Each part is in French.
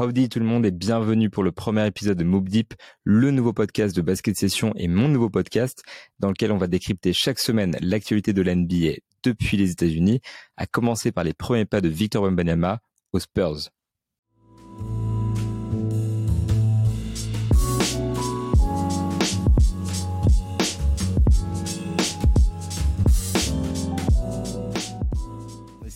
Howdy tout le monde et bienvenue pour le premier épisode de Mob Deep, le nouveau podcast de basket session et mon nouveau podcast dans lequel on va décrypter chaque semaine l'actualité de l'NBA depuis les États-Unis, à commencer par les premiers pas de Victor Wembanyama aux Spurs.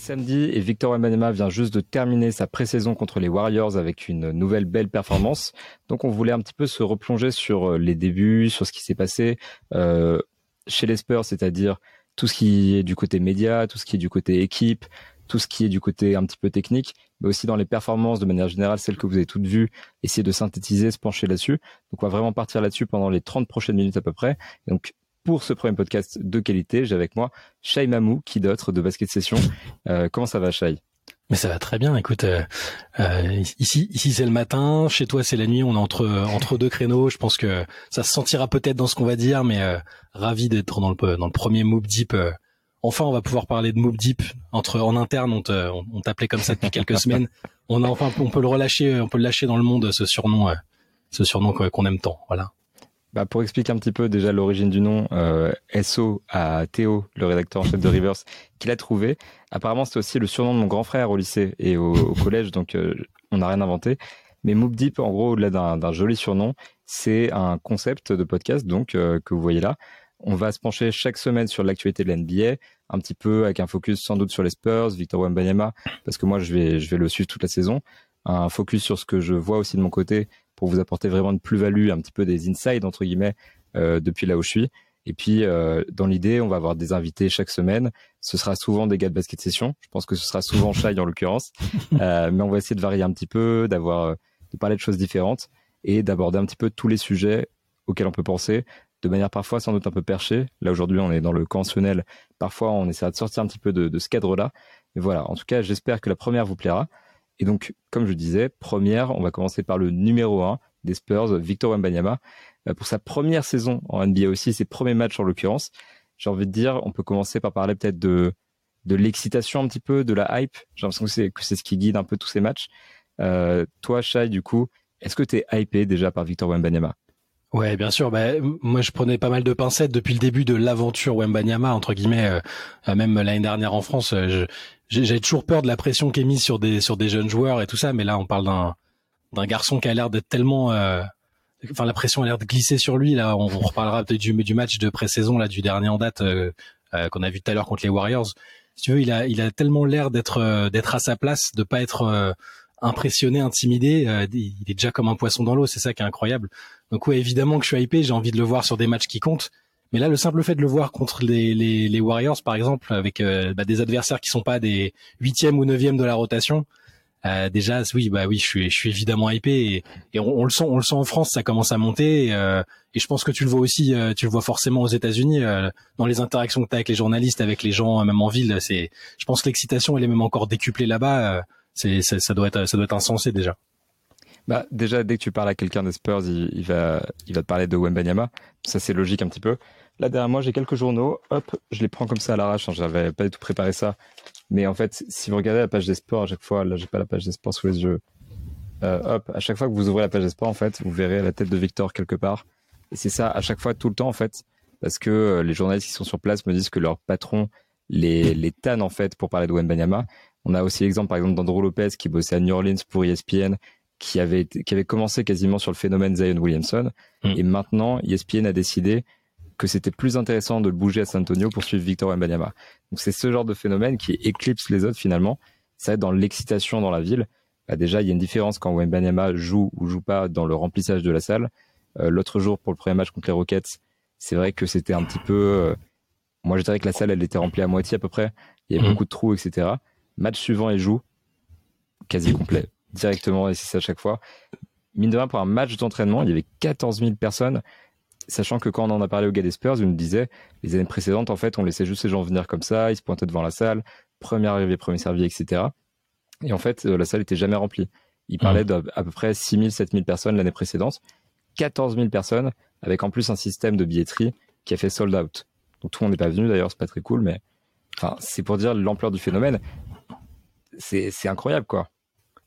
Samedi et Victor Wembanyama vient juste de terminer sa pré-saison contre les Warriors avec une nouvelle belle performance. Donc on voulait un petit peu se replonger sur euh, les débuts, sur ce qui s'est passé euh, chez les Spurs, c'est-à-dire tout ce qui est du côté média, tout ce qui est du côté équipe, tout ce qui est du côté un petit peu technique, mais aussi dans les performances de manière générale, celles que vous avez toutes vues, essayer de synthétiser, se pencher là-dessus. Donc on va vraiment partir là-dessus pendant les 30 prochaines minutes à peu près. donc pour ce premier podcast de qualité, j'ai avec moi Shai Mamou, qui d'autre de Basket Session. Euh, comment ça va, Shai? Mais ça va très bien. Écoute, euh, euh, ici, ici c'est le matin. Chez toi, c'est la nuit. On est entre entre deux créneaux. Je pense que ça se sentira peut-être dans ce qu'on va dire, mais ravi d'être dans le dans le premier Mob Deep. enfin, on va pouvoir parler de Mob Deep entre en interne. On on, t'appelait comme ça depuis quelques semaines. On a enfin, on peut le relâcher, on peut le lâcher dans le monde ce surnom, ce surnom qu'on aime tant. Voilà. Bah pour expliquer un petit peu déjà l'origine du nom, euh, SO à Théo, le rédacteur en chef de Rivers, qui l'a trouvé. Apparemment, c'était aussi le surnom de mon grand frère au lycée et au, collège, donc euh, on n'a rien inventé. Mais Moop Deep, en gros, au-delà d'un joli surnom, c'est un concept de podcast donc euh, que vous voyez là. On va se pencher chaque semaine sur l'actualité de l'NBA, un petit peu avec un focus sans doute sur les Spurs, Victor Wembanyama, parce que moi je vais je vais le suivre toute la saison. Un focus sur ce que je vois aussi de mon côté pour vous apporter vraiment une plus-value, un petit peu des insides entre guillemets euh, depuis là où je suis. Et puis euh, dans l'idée, on va avoir des invités chaque semaine. Ce sera souvent des gars de basket session. Je pense que ce sera souvent Shai en l'occurrence, euh, mais on va essayer de varier un petit peu, d'avoir, de parler de choses différentes et d'aborder un petit peu tous les sujets auxquels on peut penser, de manière parfois sans doute un peu perchée. Là aujourd'hui, on est dans le conventionnel. Parfois, on essaiera de sortir un petit peu de, de ce cadre-là. Mais voilà. En tout cas, j'espère que la première vous plaira. Et donc, comme je disais, première, on va commencer par le numéro 1 des Spurs, Victor Wembanyama. Euh, pour sa première saison en NBA aussi, ses premiers matchs en l'occurrence, j'ai envie de dire, on peut commencer par parler peut-être de, de l'excitation un petit peu, de la hype. J'ai l'impression que c'est, que c'est ce qui guide un peu tous ces matchs. Euh, toi, Shai, du coup, est-ce que tu es hypé déjà par Victor Wembanyama? Ouais, bien sûr. Bah, moi, je prenais pas mal de pincettes depuis le début de l'aventure Wembanyama, entre guillemets. Euh, même l'année dernière en France, je, j'ai toujours peur de la pression qui est mise sur des jeunes joueurs et tout ça, mais là on parle d'un garçon qui a l'air d'être tellement euh, enfin la pression a l'air de glisser sur lui là on, reparlera peut-être du, match de pré-saison là du dernier en date euh, euh, qu'on a vu tout à l'heure contre les Warriors si tu veux il a il a tellement l'air d'être d'être à sa place de pas être impressionné intimidé il est déjà comme un poisson dans l'eau c'est ça qui est incroyable donc ouais évidemment que je suis hypé j'ai envie de le voir sur des matchs qui comptent mais là, le simple fait de le voir contre les, les, les Warriors, par exemple, avec euh, bah, des adversaires qui sont pas des huitièmes ou neuvièmes de la rotation, euh, déjà, oui, bah oui, je suis, je suis évidemment hypé et, et on, le sent, on le sent en France, ça commence à monter. Et, euh, et je pense que tu le vois aussi, euh, tu le vois forcément aux États-Unis dans les interactions que tu as avec les journalistes, avec les gens, même en ville. C'est, je pense que l'excitation, elle est même encore décuplée là-bas. Ça, doit être, ça doit être insensé déjà. Bah déjà, dès que tu parles à quelqu'un des Spurs, il, va, il va te parler de Wembanyama. Ça, c'est logique un petit peu. Là, derrière moi, j'ai quelques journaux. Hop, je les prends comme ça à l'arrache. Hein. J'avais pas du tout préparé ça. Mais en fait, si vous regardez la page des sports, à chaque fois, là, j'ai pas la page des sports sous les yeux. Euh, hop, à chaque fois que vous ouvrez la page des sports, en fait, vous verrez la tête de Victor quelque part. Et c'est ça, à chaque fois, tout le temps, en fait. Parce que euh, les journalistes qui sont sur place me disent que leur patron les, les en fait, pour parler de Wembanyama. On a aussi l'exemple, par exemple, d'Andrew Lopez qui bossait à New Orleans pour ESPN, qui avait, qui avait commencé quasiment sur le phénomène Zion Williamson. Mm. Et maintenant, ESPN a décidé que c'était plus intéressant de le bouger à San Antonio pour suivre Victor Wembanyama. Donc c'est ce genre de phénomène qui éclipse les autres finalement. Ça va être dans l'excitation dans la ville. Bah déjà, il y a une différence quand Wembanyama joue ou joue pas dans le remplissage de la salle. Euh, L'autre jour, pour le premier match contre les Rockets, c'est vrai que c'était un petit peu... Euh, moi, je dirais que la salle, elle était remplie à moitié à peu près. Il y avait mhm. beaucoup de trous, etc. Match suivant, il joue quasi complet, directement, et c'est ça à chaque fois. Mine de rien, pour un match d'entraînement, il y avait 14 000 personnes sachant que quand on en a parlé au gars des Spurs, il nous disait les années précédentes, en fait, on laissait juste ces gens venir comme ça, ils se pointaient devant la salle, premier arrivé, premier servi, etc. Et en fait, euh, la salle était jamais remplie. Il parlait mmh. d'à peu près 6 000, 7 000 personnes l'année précédente, 14 000 personnes, avec en plus un système de billetterie qui a fait sold out. Donc tout le monde n'est pas venu d'ailleurs, c'est pas très cool, mais enfin, c'est pour dire l'ampleur du phénomène. C'est incroyable, quoi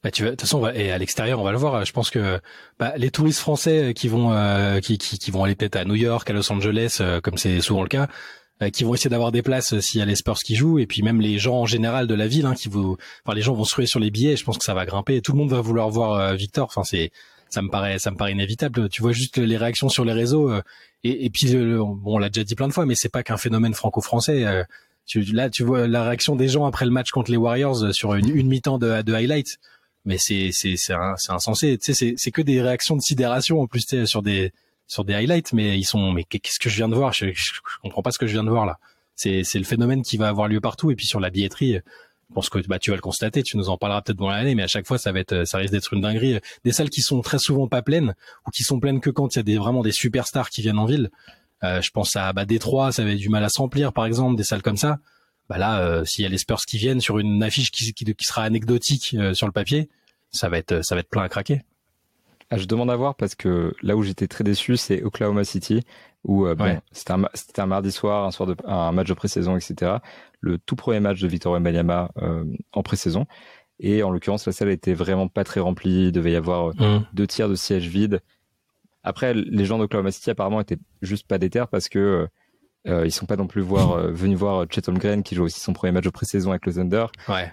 Bah, tu de toute façon, et à l'extérieur, on va le voir. Je pense que bah, les touristes français qui vont euh, qui, qui, qui, vont aller peut-être à New York, à Los Angeles, euh, comme c'est souvent le cas, euh, qui vont essayer d'avoir des places s'il y a les Spurs qui jouent, et puis même les gens en général de la ville, hein, qui vous, enfin les gens vont se ruer sur les billets. Je pense que ça va grimper. Tout le monde va vouloir voir Victor. Enfin, c'est ça me paraît ça me paraît inévitable. Tu vois juste les réactions sur les réseaux, et, et, puis bon, on l'a déjà dit plein de fois, mais c'est pas qu'un phénomène franco-français. Tu, là, tu vois la réaction des gens après le match contre les Warriors sur une, une mi-temps de, de highlights mais c'est c'est c'est insensé. Tu sais, c'est que des réactions de sidération en plus sur des sur des highlights, mais ils sont mais qu'est-ce que je viens de voir? Je, je, comprends pas ce que je viens de voir là. C'est c'est le phénomène qui va avoir lieu partout et puis sur la billetterie. Je pense que bah tu vas le constater, tu nous en parleras peut-être dans l'année, mais à chaque fois ça va être ça risque d'être une dinguerie. Des salles qui sont très souvent pas pleines ou qui sont pleines que quand il y a des vraiment des superstars qui viennent en ville. Euh, je pense à bah Détroit, ça avait du mal à se remplir par exemple, des salles comme ça bah là, euh, s'il y a les Spurs qui viennent sur une affiche qui, qui, qui sera anecdotique euh, sur le papier, ça va être ça va être plein à craquer. Ah, je demande à voir parce que là où j'étais très déçu, c'est Oklahoma City, où euh, bon, c'était un, un, mardi soir, un soir de un match de pré-saison, etc. Le tout premier match de Victor Wembanyama en pré-saison. Et en l'occurrence, la salle était vraiment pas très remplie. Il devait y avoir mmh. deux tiers de sièges vides. Après, les gens d'Oklahoma City apparemment étaient juste pas déter parce que euh, ils sont pas non plus voir, euh, venus voir Chet Holmgren qui joue aussi son premier match de pré-saison avec le Thunder. Ouais.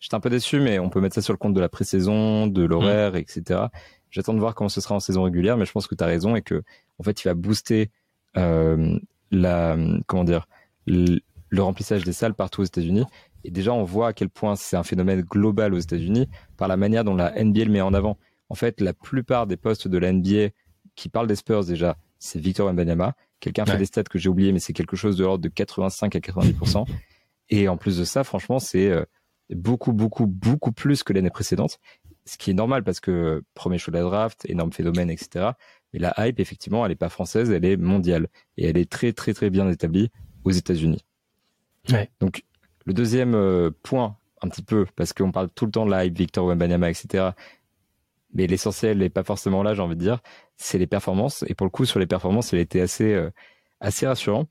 j'étais un peu déçu, mais on peut mettre ça sur le compte de la pré-saison, de l'horaire, etc. J'attends de voir comment ce sera en saison régulière, mais je pense que tu as raison et que en fait, il va booster euh, la comment dire le, remplissage des salles partout aux États-Unis. Et déjà, on voit à quel point c'est un phénomène global aux États-Unis par la manière dont la NBA le met en avant. En fait, la plupart des postes de la NBA qui parlent des Spurs déjà, c'est Victor Wembanyama. Quelqu'un fait des stats que j'ai oublié, mais c'est quelque chose de l'ordre de 85 à 90%. Et en plus de ça, franchement, c'est euh, beaucoup, beaucoup, beaucoup plus que l'année précédente. Ce qui est normal parce que premier choix de la draft, énorme phénomène, etc. Mais la hype, effectivement, elle n'est pas française, elle est mondiale. Et elle est très, très, très bien établie aux États-Unis. Ouais. Donc, le deuxième euh, point, un petit peu, parce qu'on parle tout le temps de la hype, Victor Wembanyama, etc. Mais l'essentiel n'est pas forcément là, j'ai envie de dire c'est les performances. Et pour le coup, sur les performances, il était assez, euh, assez rassurant.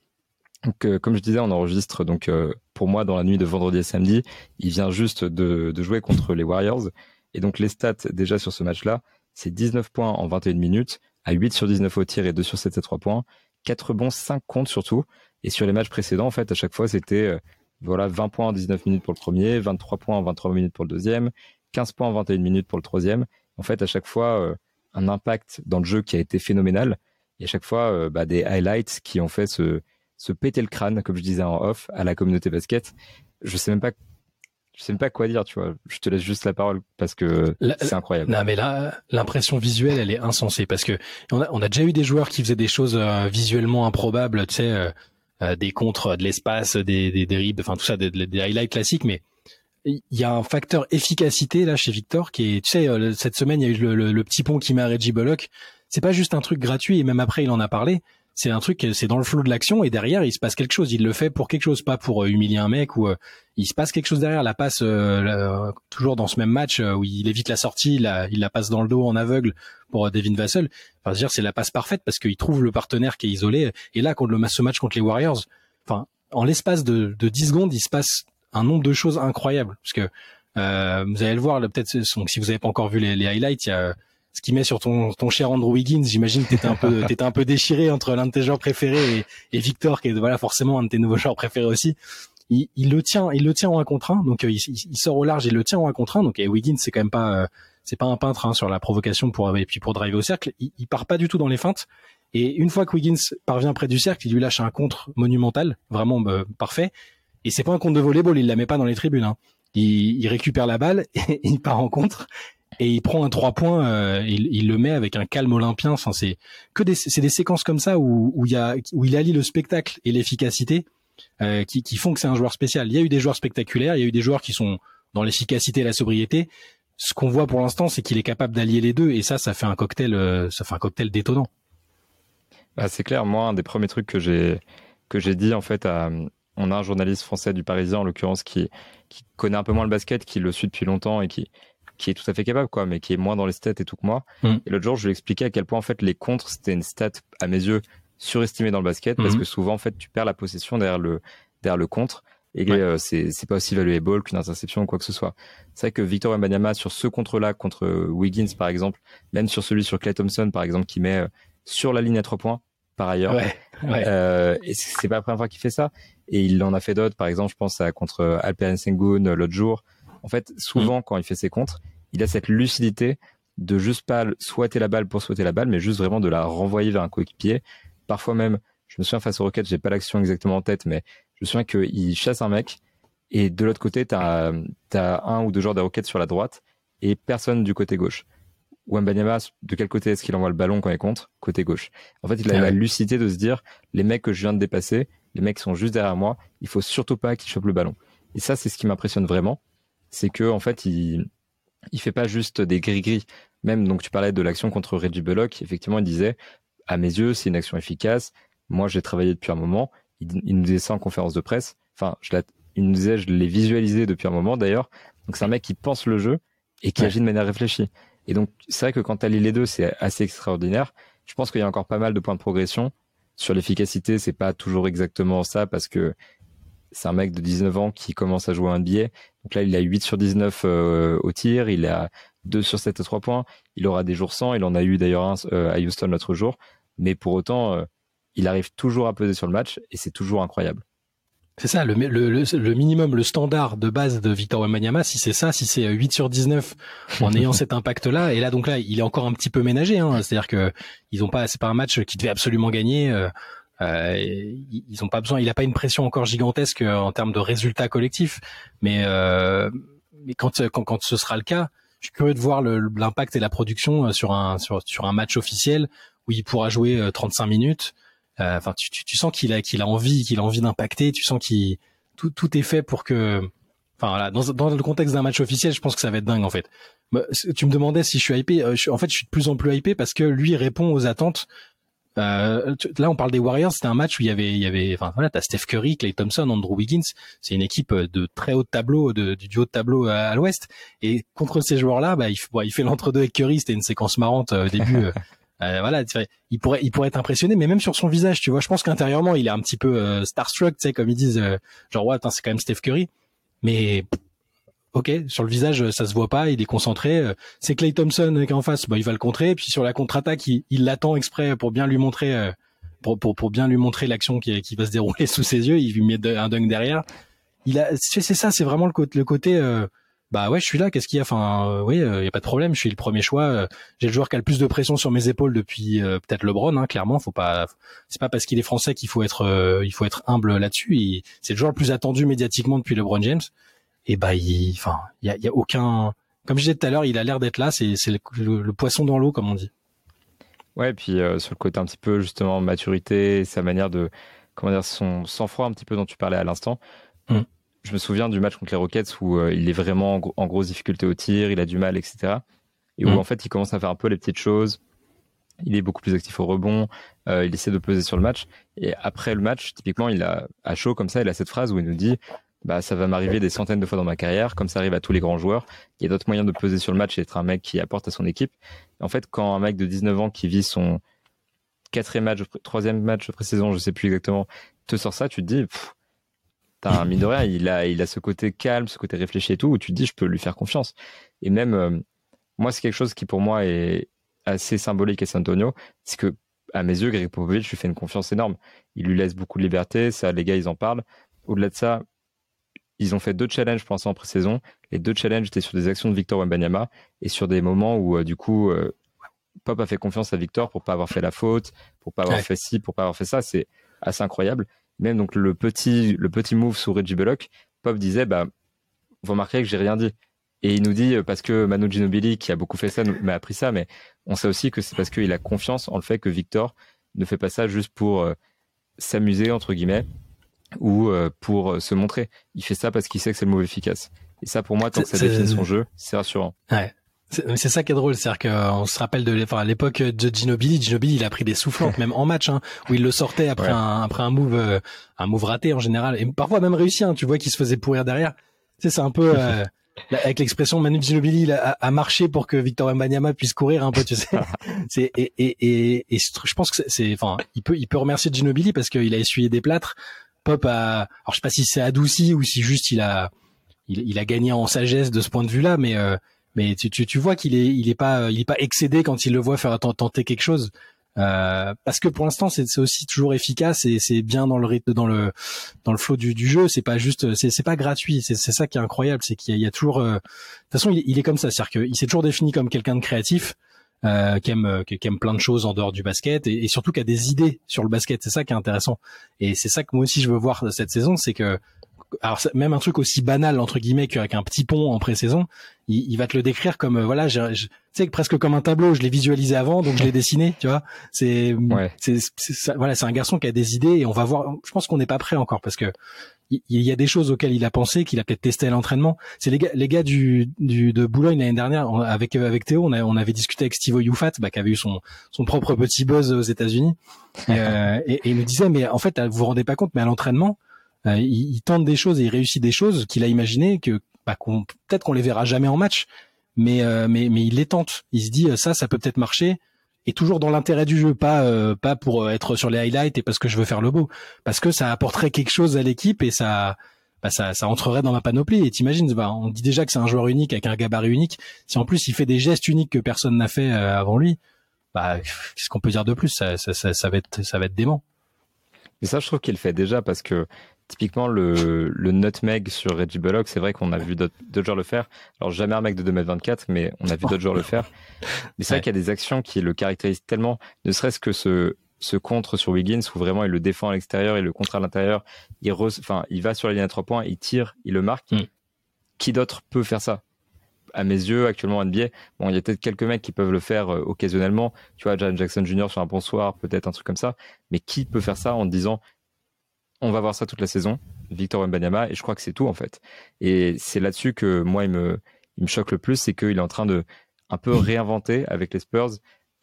Donc, euh, comme je disais, on enregistre donc euh, pour moi dans la nuit de vendredi à samedi. Il vient juste de, de, jouer contre les Warriors. Et donc les stats déjà sur ce match-là, c'est 19 points en 21 minutes, à 8 sur 19 au tir et 2 sur 7 à 3 points, 4 bons, 5 comptes surtout. Et sur les matchs précédents, en fait, à chaque fois, c'était voilà 20 points en 19 minutes pour le premier, 23 points en 23 minutes pour le deuxième, 15 points en 21 minutes pour le troisième. En fait, à chaque fois, un impact dans le jeu qui a été phénoménal. Et à chaque fois, euh, bah, des highlights qui ont fait se, se péter le crâne, comme je disais en off, à la communauté basket. Je sais même pas je sais même pas quoi dire, tu vois. Je te laisse juste la parole parce que c'est incroyable. Non, mais là, l'impression visuelle, elle est insensée parce que on a, on a déjà eu des joueurs qui faisaient des choses euh, visuellement improbables, tu sais, euh, des contres de l'espace, des, des, des enfin tout ça, des, des highlights classiques, mais il y a un facteur efficacité là chez Victor qui est, tu sais, euh, cette semaine il y a eu le, petit pont qui met Reggie Bullock. C'est pas juste un truc gratuit et même après il en a parlé. C'est un truc, c'est dans le flot de l'action et derrière il se passe quelque chose. Il le fait pour quelque chose, pas pour euh, humilier un mec ou euh, il se passe quelque chose derrière. La passe toujours dans ce même match où il évite la sortie, il la, il la passe dans le dos en aveugle pour Devin Vassell. Enfin, dire c'est la passe parfaite parce qu'il trouve le partenaire qui est isolé. Et là, contre le ce match contre les Warriors, enfin en l'espace de, de 10 secondes, il se passe un nombre de choses incroyables. Parce que euh, vous allez le voir, peut-être si vous n'avez pas encore vu les, les highlights, il y a ce qui met sur ton, ton cher Andrew Wiggins. J'imagine que t'étais un peu t'étais un peu déchiré entre l'un de tes joueurs préférés et, et, Victor, qui est voilà forcément un de tes nouveaux joueurs préférés aussi. Il, il le tient, il le tient en un contre un, donc euh, il, il, sort au large, il le tient en un contre un. Donc et Wiggins, c'est quand même pas euh, c'est pas un peintre hein, sur la provocation pour et puis pour driver au cercle. Il, il part pas du tout dans les feintes. Et une fois que Wiggins parvient près du cercle, il lui lâche un contre monumental, vraiment bah, parfait. Et c'est pas un compte de volleyball, il la met pas dans les tribunes. Hein. Il, il, récupère la balle, il part en contre et il prend un trois points. Euh, il, il, le met avec un calme olympien. Enfin, c'est que des, c'est des séquences comme ça où, où il y a, où il allie le spectacle et l'efficacité euh, qui, qui font que c'est un joueur spécial. Il y a eu des joueurs spectaculaires, il y a eu des joueurs qui sont dans l'efficacité et la sobriété. Ce qu'on voit pour l'instant, c'est qu'il est capable d'allier les deux, et ça, ça fait un cocktail, euh, ça fait un cocktail détonnant. Bah, c'est clair. Moi, un des premiers trucs que j'ai que j'ai dit en fait à, on a un journaliste français du Parisien, en l'occurrence, qui, qui connaît un peu moins le basket, qui le suit depuis longtemps et qui, qui est tout à fait capable, quoi, mais qui est moins dans les stats et tout que moi. Mm. Et l'autre jour, je lui expliquais à quel point, en fait, les contres, c'était une stat, à mes yeux, surestimée dans le basket, parce mm. que souvent, en fait, tu perds la possession derrière le, derrière le contre. et euh, c'est pas aussi valuable qu'une interception ou quoi que ce soit. C'est vrai que Victor Wembanyama sur ce contre-là contre Wiggins par exemple, même sur celui sur Clay Thompson par exemple qui met sur la ligne à trois points par ailleurs. Ouais, ouais. Euh, et c'est pas la première fois qu'il fait ça. Et il en a fait d'autres. Par exemple, je pense à contre Alperen Sengun l'autre jour. En fait, souvent, mm. quand il fait ses contres, il a cette lucidité de juste pas souhaiter la balle pour souhaiter la balle, mais juste vraiment de la renvoyer vers un coéquipier. Parfois même, je me souviens face au Rocket, j'ai pas l'action exactement en tête, mais je me souviens qu'il chasse un mec et de l'autre côté, t'as as un ou deux joueurs des Rockets sur la droite et personne du côté gauche. Wembanyama, de quel côté est-ce qu'il envoie le ballon quand il contre? Côté gauche. En fait, il a ah la lucidité de se dire, les mecs que je viens de dépasser, les mecs sont juste derrière moi, il faut surtout pas qu'ils chopent le ballon. Et ça, c'est ce qui m'impressionne vraiment, c'est que en fait, il il fait pas juste des gris-gris. Même donc tu parlais de l'action contre Reggie Bullock, effectivement, il disait, à mes yeux, c'est une action efficace. Moi, j'ai travaillé depuis un moment. Il, nous disait ça en conférence de presse. Enfin, je il nous disait, je l'ai visualisé depuis un moment d'ailleurs. Donc c'est un mec qui pense le jeu et qui agit de manière réfléchie. Et donc, c'est vrai que quand tu allies les deux, c'est assez extraordinaire. Je pense qu'il y a encore pas mal de points de progression. Sur l'efficacité, c'est pas toujours exactement ça parce que c'est un mec de 19 ans qui commence à jouer un billet. Donc là, il a 8 sur 19 euh, au tir, il a 2 sur 7 à 3 points. Il aura des jours sans, il en a eu d'ailleurs un euh, à Houston l'autre jour. Mais pour autant, euh, il arrive toujours à peser sur le match et c'est toujours incroyable. C'est ça, le, le, le, minimum, le standard de base de Victor Wembanyama, si c'est ça, si c'est 8 sur 19 en ayant cet impact-là, et là donc là, il est encore un petit peu ménagé, hein, c'est-à-dire que ils ont pas, c'est pas un match qui devait absolument gagner. Euh, euh ils ont pas besoin, il a pas une pression encore gigantesque euh, en termes de résultats collectifs, mais euh, mais quand, quand quand ce sera le cas, je suis curieux de voir l'impact et la production sur un sur sur un match officiel où il pourra jouer 35 minutes. Euh, enfin, tu, tu, tu, sens qu'il a qu'il a envie, qu'il a envie d'impacter. Tu sens qu'il tout, tout est fait pour que. Enfin voilà, dans, dans le contexte d'un match officiel, je pense que ça va être dingue en fait. Tu me demandais si je suis hypé. Euh, en fait, je suis de plus en plus hypé parce que lui répond aux attentes. Euh, là, on parle des Warriors. C'était un match où il y avait, il y avait, enfin voilà, t'as Steph Curry, Clay Thompson, Andrew Wiggins. C'est une équipe de très haut tableau, de, du haut tableau à, l'Ouest. Et contre ces joueurs-là, bah, il, il fait l'entre-deux avec Curry. C'était une séquence marrante au début. Euh, voilà, il pourrait, il pourrait être impressionné, mais même sur son visage, tu vois, je pense qu'intérieurement, il est un petit peu euh, starstruck, tu sais, comme ils disent, euh, genre ouais, c'est quand même Steph Curry, mais ok, sur le visage, ça se voit pas, il est concentré. c'est Clay Thompson qui est en face, bah il va le contrer, et puis sur la contre-attaque, il l'attend exprès pour bien lui montrer, pour, pour, pour bien lui montrer l'action qui, qui va se dérouler sous ses yeux. Il lui met un dunk derrière. Il a, c'est ça, c'est vraiment le côté, le côté bah ouais, je suis là. Qu'est-ce qu'il y a? Enfin, euh, oui, il euh, y a pas de problème. Je suis le premier choix. Euh, j'ai le joueur qui a le plus de pression sur mes épaules depuis peut-être LeBron. Hein, clairement, faut pas. C'est pas parce qu'il est français qu'il faut être, il faut être humble là-dessus. C'est le joueur le plus attendu médiatiquement depuis LeBron James. Et bah, il, enfin, il y a, y a, aucun. Comme je disais tout à l'heure, il a l'air d'être là. C'est, c'est le, poisson dans l'eau, comme on dit. Ouais, et puis sur le côté un petit peu justement maturité, sa manière de, comment dire, son sang-froid un petit peu dont tu parlais à l'instant. Mmh je me souviens du match contre les Rockets où euh, il est vraiment en, grosse difficulté au tir, il a du mal, etc. Et où mm. en fait il commence à faire un peu les petites choses. Il est beaucoup plus actif au rebond, euh, il essaie de peser sur le match. Et après le match, typiquement, il a à chaud comme ça, il a cette phrase où il nous dit bah ça va m'arriver des centaines de fois dans ma carrière, comme ça arrive à tous les grands joueurs. Il y a d'autres moyens de peser sur le match et d'être un mec qui apporte à son équipe. en fait, quand un mec de 19 ans qui vit son quatrième match, troisième match de pré-saison, je sais plus exactement, te sort ça, tu te dis, T'as mine de rien, il a, il a ce côté calme, ce côté réfléchi et tout, où tu te dis, je peux lui faire confiance. Et même, euh, moi, c'est quelque chose qui pour moi est assez symbolique à San Antonio, c'est que, à mes yeux, Greg Popovich lui fait une confiance énorme. Il lui laisse beaucoup de liberté, ça, les gars, ils en parlent. Au-delà de ça, ils ont fait deux challenges pour l'instant en pré-saison. Les deux challenges étaient sur des actions de Victor Wembanyama et sur des moments où, euh, du coup, euh, Pop a fait confiance à Victor pour pas avoir fait la faute, pour pas avoir fait ci, pour pas avoir fait ça. C'est assez incroyable même donc le petit, le petit move sous Reggie Bullock, Pop disait, bah, vous remarquerez que j'ai rien dit. Et il nous dit, parce que Manu Ginobili, qui a beaucoup fait ça, m'a appris ça, mais on sait aussi que c'est parce qu'il a confiance en le fait que Victor ne fait pas ça juste pour euh, s'amuser, entre guillemets, ou euh, pour se montrer. Il fait ça parce qu'il sait que c'est le move efficace. Et ça, pour moi, tant que ça définit son jeu, c'est rassurant. Ouais. C'est ça qui est drôle, c'est-à-dire qu'on se rappelle de l'époque de Ginobili, Ginobili il a pris des soufflantes même en match, hein, où il le sortait après un après un move euh, un move raté en général, et parfois même réussi. Hein, tu vois qu'il se faisait pourrir derrière. Tu sais, c'est un peu euh, avec l'expression Manu Ginobili a, a, marché pour que Victor Wembanyama puisse courir un peu, tu sais. c'est et, et, et, et, je pense que c'est enfin il peut il peut remercier Ginobili parce qu'il a essuyé des plâtres Pop a, alors je sais pas si c'est adouci ou si juste il a, il, a gagné en sagesse de ce point de vue-là, mais mais tu, tu, tu vois qu'il est il est pas il est pas excédé quand il le voit faire tenter quelque chose. Euh, parce que pour l'instant c'est aussi toujours efficace et c'est bien dans le rythme dans le dans le flow du, du jeu. C'est pas juste c'est c'est pas gratuit. C'est c'est ça qui est incroyable c'est qu'il y, a toujours euh, de toute façon il, il est comme ça. C'est-à-dire qu'il s'est toujours défini comme quelqu'un de créatif euh, qui aime qui, aime plein de choses en dehors du basket et, surtout qui a des idées sur le basket. C'est ça qui est intéressant. Et c'est ça que moi aussi je veux voir cette saison c'est que alors même un truc aussi banal entre guillemets qu'avec un petit pont en pré-saison, il, il, va te le décrire comme euh, voilà, tu sais presque comme un tableau. Je l'ai visualisé avant, donc je l'ai dessiné, tu vois. C'est, c'est, voilà, c'est un garçon qui a des idées et on va voir. Je pense qu'on n'est pas prêt encore parce que il, y a des choses auxquelles il a pensé, qu'il a peut-être testé à l'entraînement. C'est les gars, les gars du, du de Boulogne l'année dernière avec avec Théo, on, a, on avait discuté avec Steve Youfat, bah, qui avait eu son son propre petit buzz aux États-Unis, euh, et, et, il nous disait mais en fait vous vous rendez pas compte, mais à l'entraînement euh, il, tente des choses et il réussit des choses qu'il a imaginé que bah, qu'on, peut-être qu'on les verra jamais en match, mais euh, mais mais il les tente. Il se dit euh, ça, ça peut peut-être marcher et toujours dans l'intérêt du jeu, pas pas pour être sur les highlights et parce que je veux faire le beau, parce que ça apporterait quelque chose à l'équipe et ça bah ça, ça entrerait dans ma panoplie. Et t'imagines, bah, on dit déjà que c'est un joueur unique avec un gabarit unique. Si en plus il fait des gestes uniques que personne n'a fait avant lui, bah qu'est-ce qu'on peut dire de plus? Ça, ça, ça, ça, va être ça va être dément. Mais ça, je trouve qu'il fait déjà parce que Typiquement, le, le nutmeg sur Reggie Bullock, c'est vrai qu'on a vu d'autres joueurs le faire. Alors, jamais un mec de 2m24, mais on a vu d'autres joueurs le faire. Mais c'est vrai qu'il y a des actions qui le caractérisent tellement, ne serait-ce que ce, ce contre sur Wiggins, où vraiment il le défend à l'extérieur, il le contre à l'intérieur, il, enfin, il va sur la ligne à trois points, il tire, il le marque. Mm. Qui d'autre peut faire ça? À mes yeux, actuellement en NBA, bon, il y a peut-être quelques mecs qui peuvent le faire euh, occasionnellement. Tu vois, John Jackson Jr. sur un bon soir, peut-être un truc comme ça. Mais qui peut faire ça en disant, on va voir ça toute la saison, Victor Wembanyama, et je crois que c'est tout en fait. Et c'est là-dessus que moi, il me, il me choque le plus, c'est qu'il est en train de un peu réinventer avec les Spurs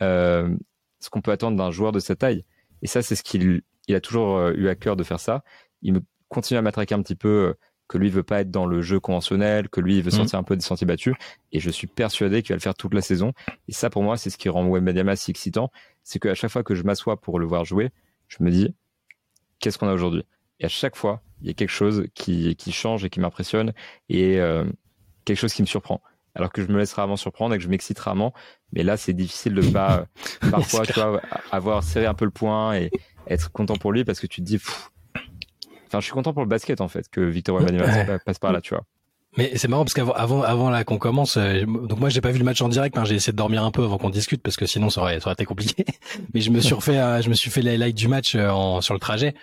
euh, ce qu'on peut attendre d'un joueur de cette taille. Et ça, c'est ce qu'il il a toujours euh, eu à cœur de faire ça. Il me continue à m'attraquer un petit peu euh, que lui veut pas être dans le jeu conventionnel, que lui il veut mhm. sortir un peu des sentiers battus. Et je suis persuadé qu'il va le faire toute la saison. Et ça, pour moi, c'est ce qui rend Wembanyama si excitant. C'est qu'à chaque fois que je m'assois pour le voir jouer, je me dis, qu'est-ce qu'on a aujourd'hui Et à chaque fois, il y a quelque chose qui, qui change et qui m'impressionne et euh, quelque chose qui me surprend. Alors que je me laisse rarement surprendre et que je m'excite rarement. Mais là, c'est difficile de pas, parfois, tu vois, avoir serré un peu le point et être content pour lui parce que tu te dis, enfin, je suis content pour le basket, en fait, que Victor Wembanyama passe par là, tu vois. Mais c'est marrant parce qu'avant avant, avant là qu'on commence, euh, donc moi j'ai pas vu le match en direct, hein, j'ai essayé de dormir un peu avant qu'on discute parce que sinon ça aurait, ça aurait été compliqué. Mais je me suis refait, euh, je me suis fait les highlights du match en, sur le trajet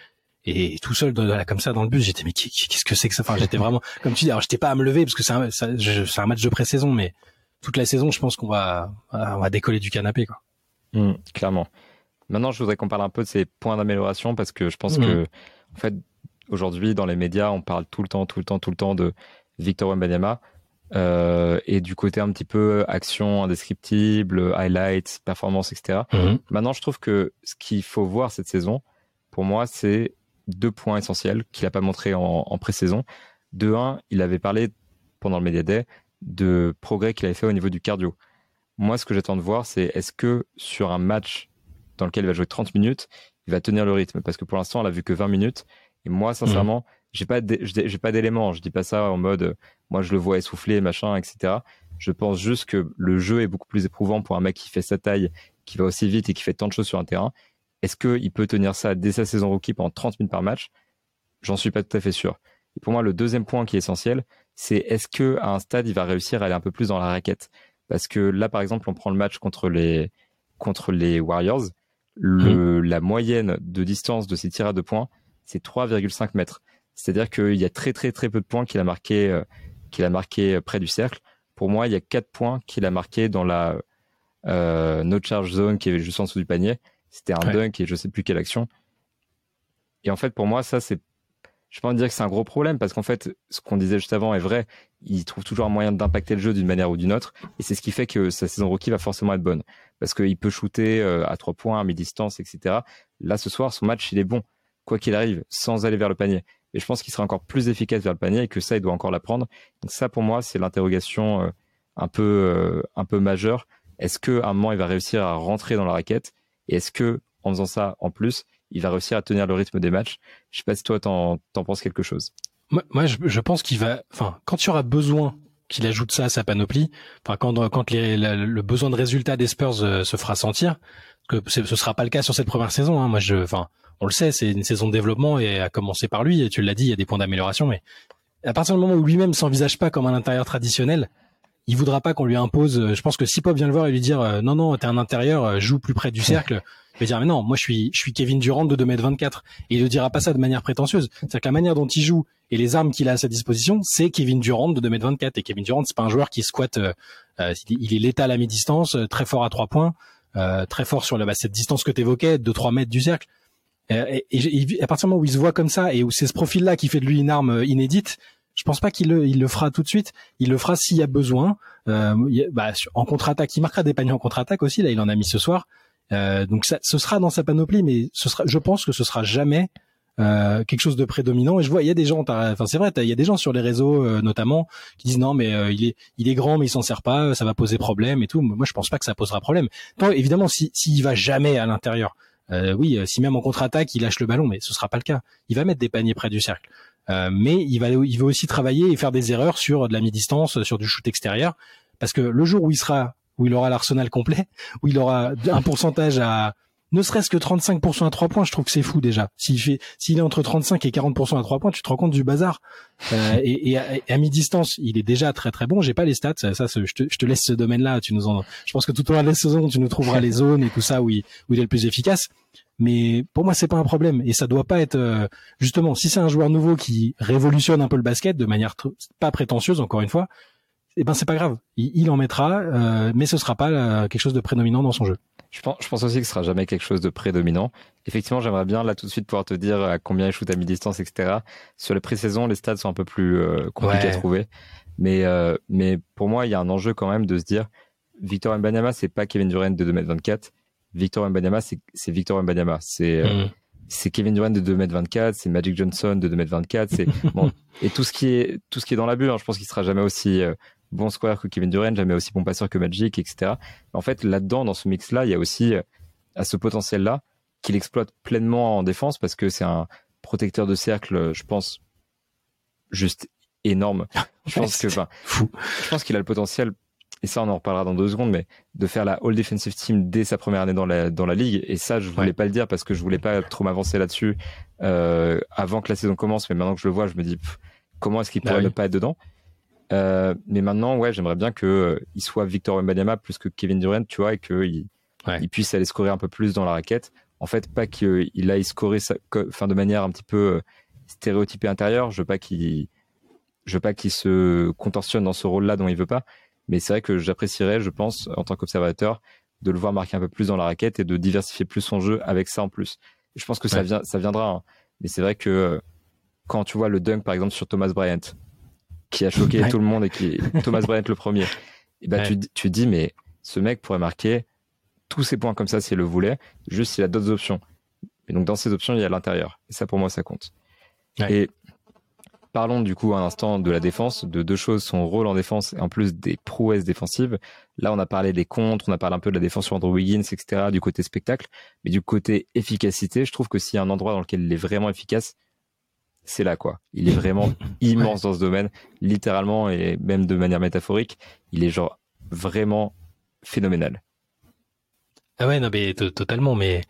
et tout seul comme ça dans le bus j'étais mais qu'est-ce que c'est que ça? Enfin j'étais vraiment comme tu dis alors j'étais pas à me lever parce que c'est un, c'est un match de pré-saison mais toute la saison je pense qu'on va on va décoller du canapé quoi mmh, clairement maintenant je voudrais qu'on parle un peu de ces points d'amélioration parce que je pense mmh. que en fait aujourd'hui dans les médias on parle tout le temps tout le temps tout le temps de Victor Wembanyama euh, et du côté un petit peu action indescriptible highlights performance etc mmh. maintenant je trouve que ce qu'il faut voir cette saison pour moi c'est deux points essentiels qu'il n'a pas montré en, pré-saison. De un, il avait parlé pendant le Media Day de progrès qu'il avait fait au niveau du cardio. Moi, ce que j'attends de voir, c'est est-ce que sur un match dans lequel il va jouer 30 minutes, il va tenir le rythme? Parce que pour l'instant, on a vu que 20 minutes. Et moi, sincèrement, j'ai pas j'ai pas d'éléments. Je dis pas ça en mode, moi, je le vois essouffler, machin, etc. Je pense juste que le jeu est beaucoup plus éprouvant pour un mec qui fait sa taille, qui va aussi vite et qui fait tant de choses sur un terrain. Est-ce qu'il peut tenir ça dès sa saison rookie pendant 30 minutes par match? J'en suis pas tout à fait sûr. Et pour moi, le deuxième point qui est essentiel, c'est est-ce que à un stade, il va réussir à aller un peu plus dans la raquette? Parce que là, par exemple, on prend le match contre les contre les Warriors. Le, mmh. La moyenne de distance de ses tirs à deux points, c'est 3,5 mètres. C'est-à-dire qu'il y a très très très peu de points qu'il a marqué euh, qu'il a marqué près du cercle. Pour moi, il y a quatre points qu'il a marqué dans la euh, no charge zone qui est juste en dessous du panier. C'était un dunk et je sais plus quelle action. Et en fait, pour moi, ça, c'est. Je peux pas dire que c'est un gros problème parce qu'en fait, ce qu'on disait juste avant est vrai. Il trouve toujours un moyen d'impacter le jeu d'une manière ou d'une autre. Et c'est ce qui fait que sa saison rookie va forcément être bonne. Parce qu'il peut shooter euh, à trois points, à mi-distance, etc. Là, ce soir, son match, il est bon. Quoi qu'il arrive, sans aller vers le panier. Et je pense qu'il sera encore plus efficace vers le panier et que ça, il doit encore l'apprendre. Donc ça, pour moi, c'est l'interrogation euh, un peu, euh, un peu majeure. Est-ce qu'à un moment, il va réussir à rentrer dans la raquette? Et est-ce que, en faisant ça, en plus, il va réussir à tenir le rythme des matchs? Je sais pas si toi t'en en penses quelque chose. Moi, je, pense qu'il va, enfin, quand il y aura besoin qu'il ajoute ça à sa panoplie, enfin, quand quand le besoin de résultat des Spurs euh, se fera sentir, que ce sera pas le cas sur cette première saison. Hein. Moi, je, enfin, on le sait, c'est une saison de développement et à commencer par lui. Et tu l'as dit, il y a des points d'amélioration, mais à partir du moment où lui-même s'envisage pas comme un intérieur traditionnel, il voudra pas qu'on lui impose. Euh, je pense que si Pop vient le voir et lui dire euh, non non t'es un intérieur, euh, joue plus près du cercle, il va dire mais non moi je suis je suis Kevin Durant de 2m24 et il ne dira pas ça de manière prétentieuse. C'est-à-dire que la manière dont il joue et les armes qu'il a à sa disposition, c'est Kevin Durant de 2m24 et Kevin Durant c'est pas un joueur qui squatte. il est létal à mi-distance, très fort à trois points, très fort sur la, bah, cette distance que tu évoquais de 3 mètres du cercle. Et, et, à partir du moment où il se voit comme ça et où c'est ce profil-là qui fait de lui une arme inédite, je pense pas qu'il le, il le fera tout de suite. Il le fera s'il y a besoin. Euh, bah, en contre-attaque, il marquera des paniers en contre-attaque aussi. Là, il en a mis ce soir. Euh, donc ça, ce sera dans sa panoplie, mais ce sera, je pense que ce sera jamais euh, quelque chose de prédominant. Et je vois, il y a des gens, enfin c'est vrai, il y a des gens sur les réseaux euh, notamment qui disent non, mais euh, il est, il est grand, mais il s'en sert pas, ça va poser problème et tout. Moi, je pense pas que ça posera problème. Tant, évidemment, si s'il va jamais à l'intérieur, oui, si même en contre-attaque il lâche le ballon, mais ce sera pas le cas. Il va mettre des paniers près du cercle. Euh, mais il va, il va aussi travailler et faire des erreurs sur de la mi-distance, sur du shoot extérieur, parce que le jour où il sera, où il aura l'arsenal complet, où il aura un pourcentage à ne serait-ce que 35% à 3 points, je trouve que c'est fou déjà. S'il fait, s'il est entre 35 et 40% à 3 points, tu te rends compte du bazar. Euh, et, et, à, mi-distance, il est déjà très très bon. J'ai pas les stats, ça, ça je, te, je te laisse ce domaine-là. Tu nous en, je pense que tout au long de la saison, tu nous trouveras les zones et tout ça où il, où il est le plus efficace mais pour moi c'est pas un problème et ça doit pas être euh, justement si c'est un joueur nouveau qui révolutionne un peu le basket de manière pas prétentieuse encore une fois eh ben c'est pas grave il, en mettra euh, mais ce sera pas euh, quelque chose de prédominant dans son jeu je pense, je pense aussi que ce sera jamais quelque chose de prédominant. Effectivement, j'aimerais bien là tout de suite pouvoir te dire à combien il shoot à mi-distance, etc. Sur les pré-saisons, les stats sont un peu plus compliqués à trouver. Mais, mais pour moi, il y a un enjeu quand même de se dire Victor Mbanyama, c'est pas Kevin Durant de 2m24. Victor Mbanyama, c'est Victor Mbanyama. C'est euh, mm. c'est Kevin Durant de 2m24, c'est Magic Johnson de 2m24. C'est bon et tout ce qui est tout ce qui est dans la bulle. Hein, je pense qu'il sera jamais aussi euh, bon square que Kevin Durant, jamais aussi bon passeur que Magic, etc. En fait, là-dedans, dans ce mix-là, il y a aussi euh, à ce potentiel-là qu'il exploite pleinement en défense parce que c'est un protecteur de cercle, je pense, juste énorme. Je pense que, enfin, je pense qu'il a le potentiel et ça on en reparlera dans deux secondes, mais de faire la All Defensive Team dès sa première année dans la, dans la ligue. Et ça, je voulais pas le dire parce que je voulais pas trop m'avancer là-dessus euh, avant que la saison commence. Mais maintenant que je le vois, je me dis comment est-ce qu'il bah pourrait ne pas être dedans? Euh, mais maintenant, ouais, j'aimerais bien que euh, soit Victor Wembanyama plus que Kevin Durant, tu vois, et qu'il il puisse aller scorer un peu plus dans la raquette. En fait, pas qu'il aille scorer sa, enfin, de manière un petit peu euh, stéréotypée intérieure. Je veux pas qu'il, je veux pas qu'il se contorsionne dans ce rôle-là dont il veut pas mais c'est vrai que j'apprécierais, je pense, en tant qu'observateur, de le voir marquer un peu plus dans la raquette et de diversifier plus son jeu avec ça en plus. je pense que ça, vient, ça viendra. Hein. Mais c'est vrai que euh, quand tu vois le dunk, par exemple, sur Thomas Bryant, qui a choqué tout le monde et qui Thomas Bryant le premier, et ben tu, tu dis, mais ce mec pourrait marquer tous ses points comme ça s'il le voulait, juste s'il a d'autres options. Et donc dans ces options, il y a l'intérieur. Et ça, pour moi, ça compte. Et Parlons du coup un instant de la défense, de deux choses, son rôle en défense et en plus des prouesses défensives. Là, on a parlé des contres, on a parlé un peu de la défense sur Andrew Wiggins, etc., du côté spectacle, mais du côté efficacité, je trouve que s'il y a un endroit dans lequel il est vraiment efficace, c'est là quoi. Il est vraiment immense dans ce domaine, littéralement et même de manière métaphorique. Il est genre vraiment phénoménal. Ah ouais, non, mais totalement, mais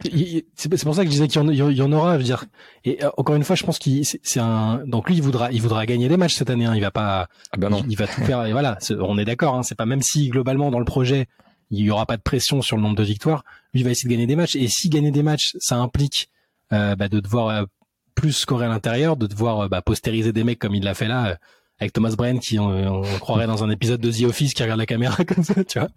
c'est pour ça que je disais qu'il y, en aura, je veux dire. Et euh, encore une fois, je pense qu'il c'est un. Donc lui, il voudra, il voudra gagner des matchs cette année. Hein. Il va pas. Ah ben non. Il, va tout faire. Et voilà, on est d'accord. Hein. C'est pas même si globalement dans le projet, il y aura pas de pression sur le nombre de victoires. Lui, il va essayer de gagner des matchs. Et si gagner des matchs, ça implique euh, bah, de devoir euh, plus scorer à l'intérieur, de devoir bah, postériser des mecs comme il l'a fait là avec Thomas Bryan qui on, croirait dans un épisode de The Office qui regarde la caméra comme ça, tu vois.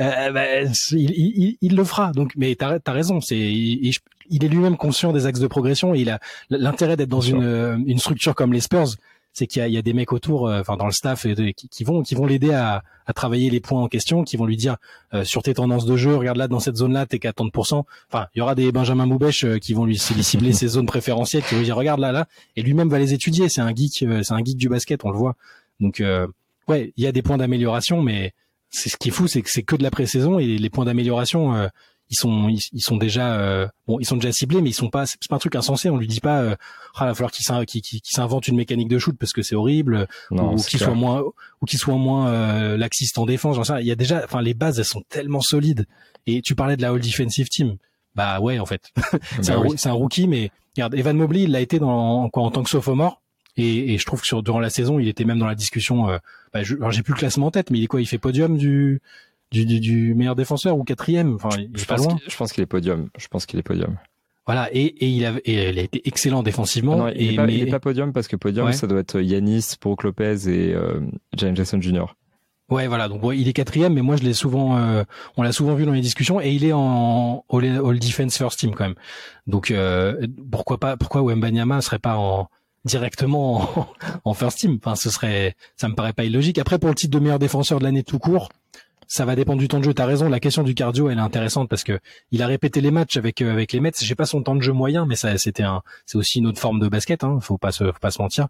euh, bah, il, il, il, le fera. Donc, mais t'as as raison. C'est il, il est lui-même conscient des axes de progression. Et il a l'intérêt d'être dans une, une structure comme les Spurs c'est qu'il y, y a, des mecs autour, euh, enfin dans le staff, qui, qui, vont qui vont l'aider à, à, travailler les points en question, qui vont lui dire euh, sur tes tendances de jeu, regarde là dans cette zone-là, t'es qu'à 30%. Enfin, il y aura des Benjamin Moubèche euh, qui vont lui, cibler ses zones préférentielles, qui vont lui dire regarde là là, et lui-même va les étudier. C'est un geek, c'est un geek du basket, on le voit. Donc ouais, il y a des points d'amélioration, mais c'est ce qui est fou, c'est que c'est que de la pré-saison et les points d'amélioration ils sont ils, sont déjà bon ils sont déjà ciblés mais ils sont pas c'est pas un truc insensé. On lui dit pas ah il va falloir qu'il s'invente une mécanique de shoot parce que c'est horrible ou qu'il soit moins ou qu'il soit moins laxiste en défense genre ça il y a déjà enfin les bases elles sont tellement solides. Et tu parlais de la all defensive team. Bah ouais en fait. C'est bah un, un, rookie mais regarde Evan Mobley il l'a été dans quoi en tant que sophomore. Et, et, je trouve que sur, durant la saison, il était même dans la discussion. Euh, bah, j'ai plus le classement en tête, mais il est quoi? Il fait podium du, du, du, meilleur défenseur ou quatrième Enfin, il je est pas loin. Je pense qu'il est podium. Je pense qu'il est podium. Voilà, et, et il a, et il a été excellent défensivement. non, il, et, pas, il est pas podium parce que podium, ça doit être Yanis, Brook Lopez et euh, James Jackson Jr. Ouais, voilà. Donc il est quatrième, mais moi je l'ai souvent, euh, on l'a souvent vu dans les discussions, et il est en all, all defense first team quand même. Donc euh, pourquoi pas, pourquoi Wembanyama serait pas en directement en, first team? Enfin, ce serait, ça me paraît pas illogique. Après, pour le titre de meilleur défenseur de l'année tout court, ça va dépendre du temps de jeu. T'as raison, la question du cardio, elle est intéressante parce que il a répété les matchs avec euh, avec les Mets. J'ai pas son temps de jeu moyen, mais ça, c'était un, c'est aussi une autre forme de basket. Hein, faut pas se, faut pas se mentir.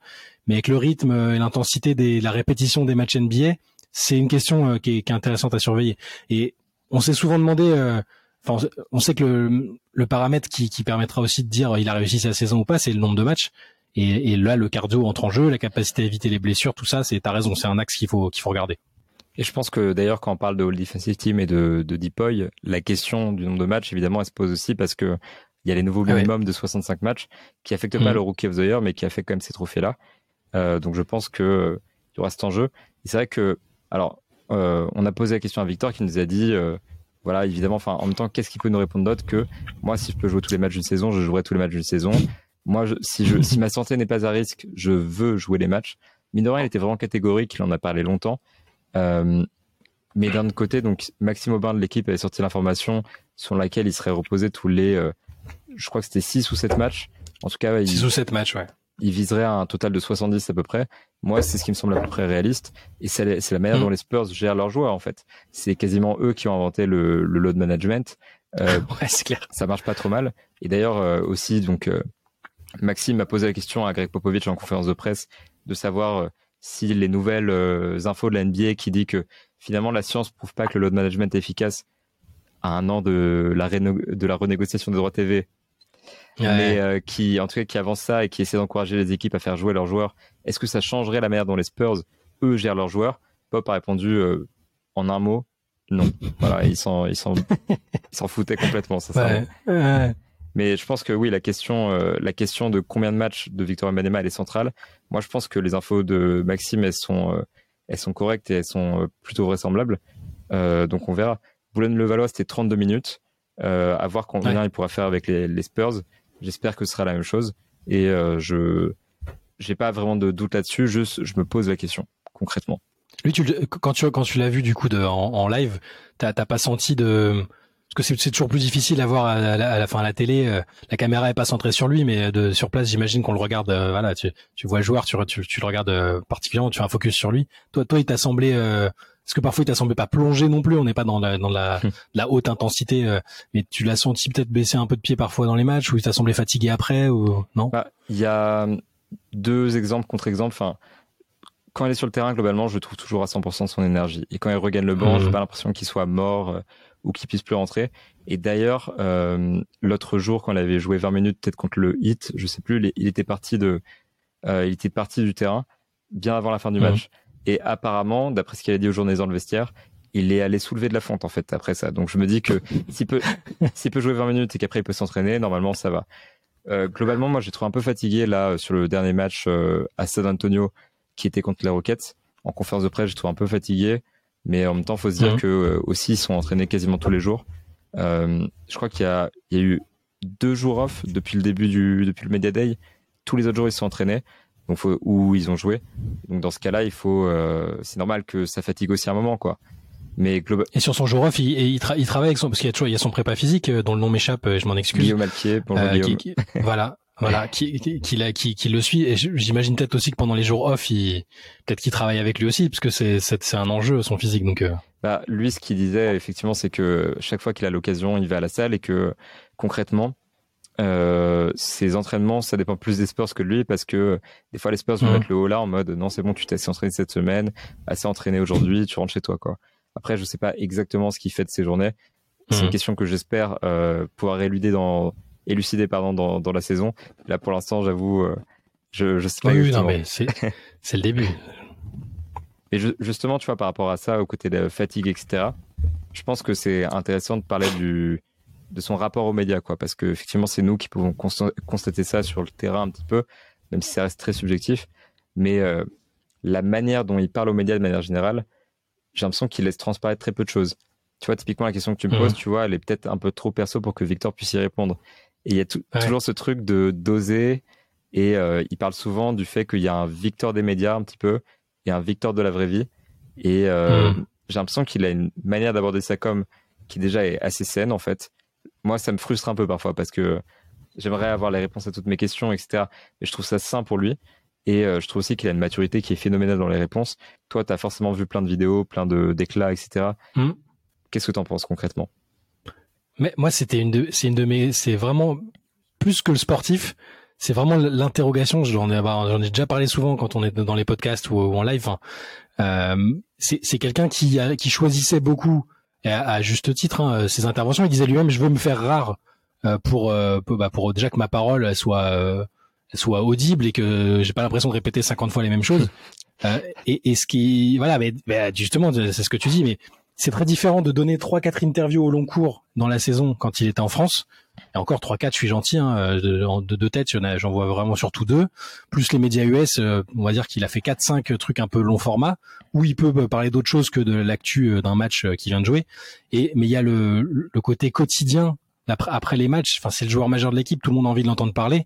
Mais avec le rythme et l'intensité des, la répétition des matchs NBA, c'est une question euh, qui, est, qui, est, intéressante à surveiller. Et on s'est souvent demandé. Euh, Enfin, on sait que le, le paramètre qui, qui, permettra aussi de dire il a réussi sa saison ou pas, c'est le nombre de matchs. Et, et, là, le cardio entre en jeu, la capacité à éviter les blessures, tout ça, c'est t'as raison, c'est un axe qu'il faut qu'il faut regarder. Et je pense que d'ailleurs, quand on parle de All Defensive Team et de, de Deepoy, la question du nombre de matchs, évidemment, elle se pose aussi parce que il y a les nouveaux ah minimums de 65 matchs qui affectent pas mhm. le Rookie of the Year, mais qui affectent quand même ces trophées-là. Euh, donc je pense que il y aura cet enjeu. Et c'est vrai que, alors, euh, on a posé la question à Victor qui nous a dit, euh, voilà, évidemment, enfin, en même temps, qu'est-ce qu'il peut nous répondre d'autre que moi, si je peux jouer tous les matchs d'une saison, je jouerai tous les matchs d'une saison. Moi, si, je, si ma santé n'est pas à risque, je veux jouer les matchs. Mine il était vraiment catégorique, il en a parlé longtemps. Euh, mais d'un autre côté, donc Maxime Aubin de l'équipe avait sorti l'information sur laquelle il serait reposé tous les, euh, je crois que c'était 6 ou 7 matchs. En tout cas, il, 6 ou 7 matchs, ouais. Il viserait un total de 70 à peu près. Moi, c'est ce qui me semble à peu près réaliste. Et c'est la manière mm. dont les Spurs gèrent leurs joueurs, en fait. C'est quasiment eux qui ont inventé le, le load management. Euh, ouais, c'est clair. Ça marche pas trop mal. Et d'ailleurs, euh, aussi, donc, euh, Maxime m'a posé la question à Greg Popovich en conférence de presse de savoir si les nouvelles euh, infos de la NBA qui dit que finalement la science prouve pas que le load management est efficace à un an de la, de la renégociation des droits TV, mais euh, qui en tout cas qui avance ça et qui essaie d'encourager les équipes à faire jouer leurs joueurs. Est-ce que ça changerait la manière dont les Spurs eux gèrent leurs joueurs? Pop a répondu en un mot non. Voilà, ils s'en ils s'en foutaient complètement ça. Ouais. Mais je pense que oui, la question, euh, la question de combien de matchs de Victor Wembanyama elle est centrale. Moi, je pense que les infos de Maxime, elles sont, euh, elles sont correctes et elles sont euh, plutôt vraisemblables. donc on verra. Boulogne-le-Valois, c'était 32 minutes. à voir combien il pourra faire avec les, les Spurs. J'espère que ce sera la même chose. Et je j'ai pas vraiment de doute là-dessus. Juste, je me pose la question concrètement. Lui, tu, quand tu quand tu l'as vu du coup de, en, en live, t'as pas senti de parce que c'est toujours plus difficile à voir à, la, à la fin à la télé. Euh, la caméra est pas centrée sur lui, mais de sur place, j'imagine qu'on le regarde. Euh, voilà, tu, tu vois le joueur, tu, tu, tu le regardes euh, particulièrement, tu as un focus sur lui. Toi, toi, il t'a semblé. parce que parfois, il t'a semblé pas plonger non plus. On n'est pas dans la dans la, la haute intensité, mais tu l'as senti peut-être baisser un peu de pied parfois dans les matchs, ou il t'a semblé fatigué après, ou non? Bah, Il y a deux exemples contre-exemples. Enfin, quand il est sur le terrain, globalement, je trouve toujours à 100% son énergie. Et quand il regagne le banc, mmh. j'ai pas l'impression qu'il soit mort ou qu'il puisse plus rentrer. Et d'ailleurs, euh, l'autre jour, quand il avait joué 20 minutes, peut-être contre le Hit, je sais plus, il était parti de, euh, il était parti du terrain bien avant la fin du mhm. match. Et apparemment, d'après ce qu'il a dit aux journalistes dans le vestiaire, il est allé soulever de la fonte en fait après ça. Donc je me dis que s'il peut, s'il peut jouer 20 minutes et qu'après il peut s'entraîner, normalement ça va. Euh, globalement, moi j'ai trouvé un peu fatigué là sur le dernier match à San Antonio qui était contre les Rockets. En conférence de presse, j'ai trouvé un peu fatigué. Mais en même temps, faut se dire mhm. que euh, aussi ils sont entraînés quasiment tous les jours. Euh, je crois qu'il y a, il y a eu deux jours off depuis le début du, depuis le Media Day. Tous les autres jours ils sont entraînés, donc faut, où ils ont joué. Donc dans ce cas-là, il faut, euh, c'est normal que ça fatigue aussi un moment, quoi. Mais global... Et sur son jour off, il, il, il travaille avec son, parce qu'il y a toujours, il y a son prépa physique dont le nom m'échappe, je m'en excuse. Guillaume Alquier, bonjour euh, Guillaume. Qui, voilà, voilà, qui, qui, qui, qui, le suit. Et j'imagine peut-être aussi que pendant les jours off, il, peut-être qu'il travaille avec lui aussi, parce que c'est, c'est, un enjeu son physique. Donc, euh. bah, lui, ce qu'il disait effectivement, c'est que chaque fois qu'il a l'occasion, il va à la salle et que concrètement, euh, ses entraînements, ça dépend plus des Spurs que de lui, parce que des fois les Spurs vont mmh. mettre le haut là en mode non, c'est bon, tu t'es assez entraîné cette semaine, assez entraîné aujourd'hui, tu rentres chez toi, quoi. Après, je sais pas exactement ce qu'il fait de ses journées. C'est une Mhm. question que j'espère euh, pouvoir éluder dans, élucider pardon, dans, dans la saison. Là, pour l'instant, j'avoue, euh, je, je sais pas Oui, oui, exactement. non, mais c'est c'est le début. Mais ju- justement, tu vois, par rapport à ça, au côté de la fatigue, etc., je pense que c'est intéressant de parler du, de son rapport aux médias, quoi, parce que effectivement, c'est nous qui pouvons consta- constater ça sur le terrain un petit peu, même si ça reste très subjectif. Mais euh, la manière dont il parle aux médias de manière générale, j'ai l'impression qu'il laisse transparaître très peu de choses. Tu vois, typiquement, la question que tu me Mhm. poses, tu vois, elle est peut-être un peu trop perso pour que Victor puisse y répondre. Et il y a Ouais. toujours ce truc de d'oser, et euh, il parle souvent du fait qu'il y a un Victor des médias, un petit peu, et un Victor de la vraie vie. Et euh, Mhm. j'ai l'impression qu'il a une manière d'aborder ça comme qui déjà est assez saine, en fait. Moi, ça me frustre un peu parfois parce que j'aimerais avoir les réponses à toutes mes questions, etc. Mais je trouve ça sain pour lui. Et euh, je trouve aussi qu'il a une maturité qui est phénoménale dans les réponses. Toi, tu as forcément vu plein de vidéos, plein de d'éclats, etc. Mhm. Qu'est-ce que tu en penses concrètement? Mais moi, c'était une de, c'est une de mes, c'est vraiment plus que le sportif. C'est vraiment l'interrogation. J'en ai, j'en ai déjà parlé souvent quand on est dans les podcasts ou, ou en live. Enfin, euh, c'est, c'est quelqu'un qui, a- qui choisissait beaucoup, et à, à juste titre, hein, ses interventions. Il disait lui-même, je veux me faire rare euh, pour, euh, pour, bah, pour déjà que ma parole elle soit, euh, elle soit audible et que j'ai pas l'impression de répéter 50 fois les mêmes choses. Euh, et, et ce qui, voilà, mais, mais justement, c'est ce que tu dis, mais c'est très différent de donner trois quatre interviews au long cours dans la saison quand il était en France. Et encore trois quatre, je suis gentil, hein, de, de deux têtes, j'en vois vraiment surtout deux. Plus les médias US, euh, on va dire qu'il a fait quatre cinq trucs un peu long format où il peut euh, parler d'autre chose que de l'actu euh, d'un match euh, qui vient de jouer. Et mais il y a le, côté quotidien après, les matchs. Enfin, c'est le joueur majeur de l'équipe, tout le monde a envie de l'entendre parler.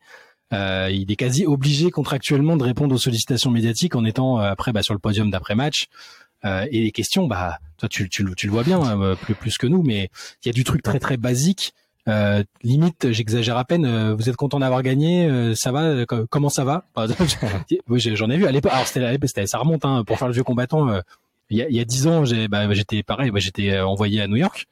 Il est quasi obligé contractuellement de répondre aux sollicitations médiatiques en étant après bah, sur le podium d'après match. Euh, et les questions, bah, toi, tu, tu, tu le vois bien, euh, plus, plus que nous, mais il y a du truc très très basique. Euh, limite, j'exagère à peine. euh, vous êtes content d'avoir gagné euh, Ça va euh, co- Comment ça va? Oui, J'en ai vu à l'époque. Alors c'était, à l'époque, c'était- ça remonte hein, pour faire le vieux combattant. euh, il y a, il y a dix ans, j'ai, bah, j'étais pareil. Bah, j'étais envoyé à New York